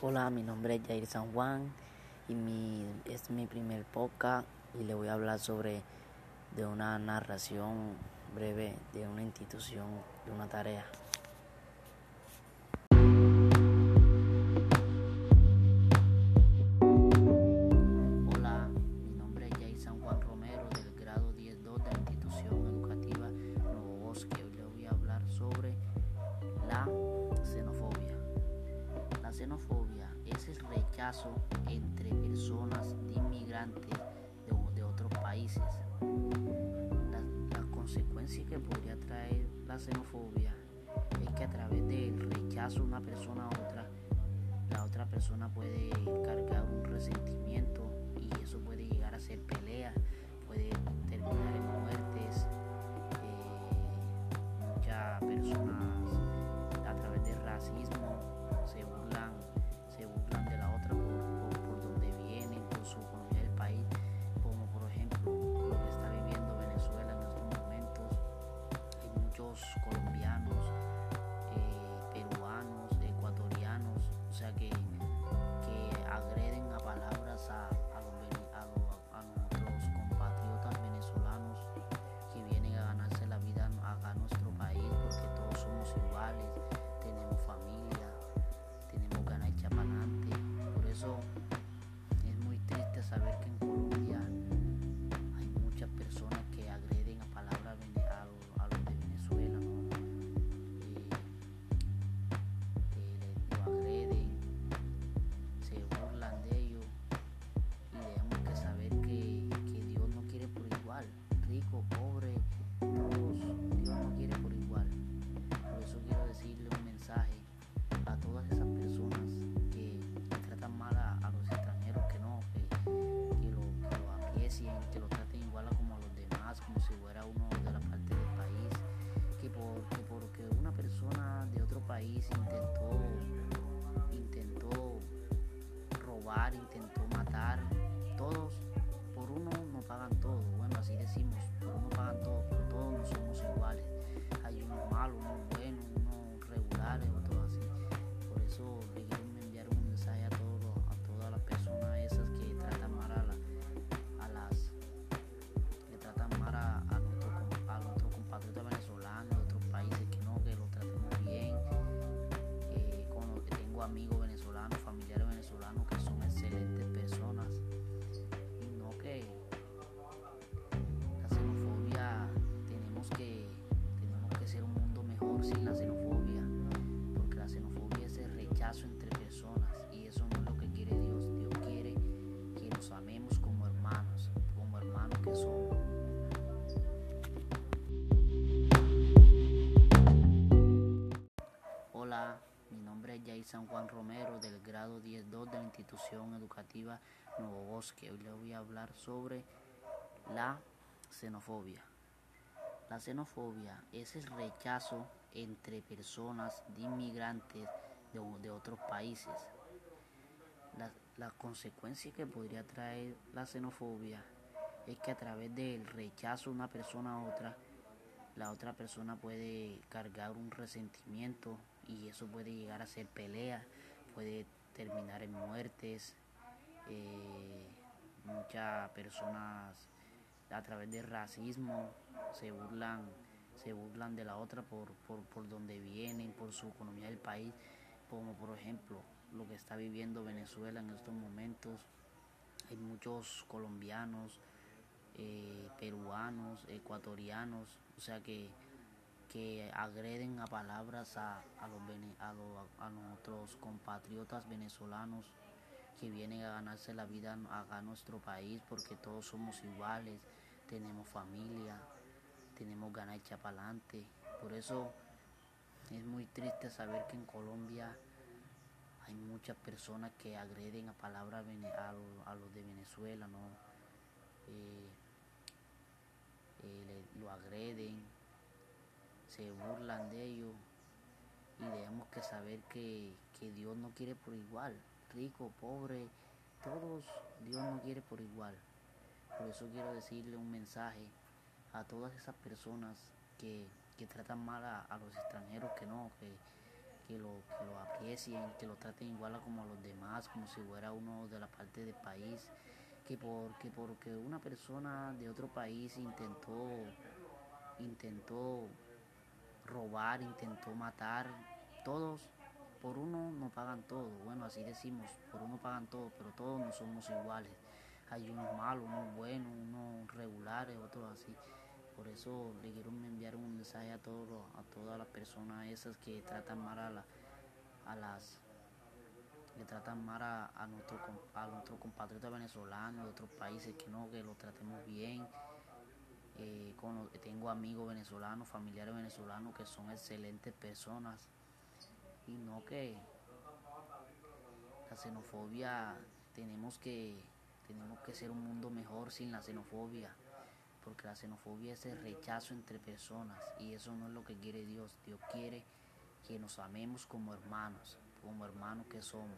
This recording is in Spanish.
Hola, mi nombre es Jair San Juan y mi, es mi primer podcast y le voy a hablar sobre de una narración breve de una institución, de una tarea. Entre personas inmigrantes de, otros países. La, la, consecuencia que podría traer la xenofobia es que a través del rechazo una persona a otra, la otra persona puede cargar un resentimiento y eso puede llegar a ser pelea, puede terminar en muertes. Pobre, todos, Dios no quiere por igual. Por eso quiero decirle un mensaje a todas esas personas que, tratan mal a, a, los extranjeros, que no, que, que, lo, que lo aprecien, que lo traten igual a como a los demás, como si fuera uno de la parte del país, que, por, que porque una persona de otro país intentó es Jair San Juan Romero del grado 10.2 de la institución educativa Nuevo Bosque. Hoy les voy a hablar sobre la xenofobia. La xenofobia es el rechazo entre personas de inmigrantes de, de otros países. La, la, consecuencia que podría traer la xenofobia es que a través del rechazo de una persona a otra, la otra persona puede cargar un resentimiento y eso puede llegar a ser pelea, puede terminar en muertes. Eh, muchas personas a través del racismo se burlan, se burlan de la otra por, por, por donde vienen, por su economía del país, como por ejemplo lo que está viviendo Venezuela en estos momentos. Hay muchos colombianos, eh, peruanos, ecuatorianos, o sea que, que agreden a palabras a, a, los, a, los, a nuestros compatriotas venezolanos que vienen a ganarse la vida a, a nuestro país porque todos somos iguales, tenemos familia, tenemos ganas de echar para adelante. Por eso es muy triste saber que en Colombia hay muchas personas que agreden a palabras a, a los de Venezuela. Eh, eh, lo agreden, se burlan de ellos y tenemos que saber que, que, Dios no quiere por igual, rico, pobre, todos Dios no quiere por igual. Por eso quiero decirle un mensaje a todas esas personas que, que tratan mal a, a, los extranjeros, que no, que, que lo, que lo aprecien, que lo traten igual a como a los demás, como si fuera uno de la parte del país, que porque, porque una persona de otro país intentó, intentó robar, intentó matar, todos por uno no pagan todo, bueno así decimos, por uno pagan todo, pero todos no somos iguales. Hay unos malos, unos buenos, unos regulares, otros así. Por eso le quiero enviar un mensaje a todos a todas las personas esas que tratan mal a, la, a las que tratan mal a, a nuestro a nuestro compatriota venezolano de otros países que no que lo tratemos bien eh, con, tengo amigos venezolanos familiares venezolanos que son excelentes personas y no que la xenofobia tenemos que tenemos que ser un mundo mejor sin la xenofobia porque la xenofobia es el rechazo entre personas y eso no es lo que quiere Dios. Dios quiere que nos amemos como hermanos, como hermanos que somos.